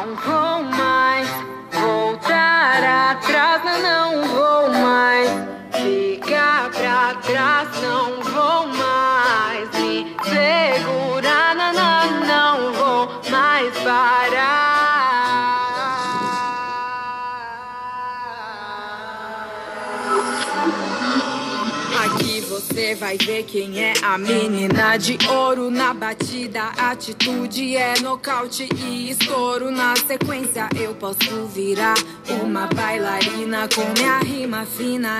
não vou mais voltar atrás, não vou mais ficar pra trás, não vou mais me segurar, não, não, não vou mais parar. Você vai ver quem é a menina de ouro na batida. Atitude é nocaute e estouro. Na sequência, eu posso virar uma bailarina com minha rima fina.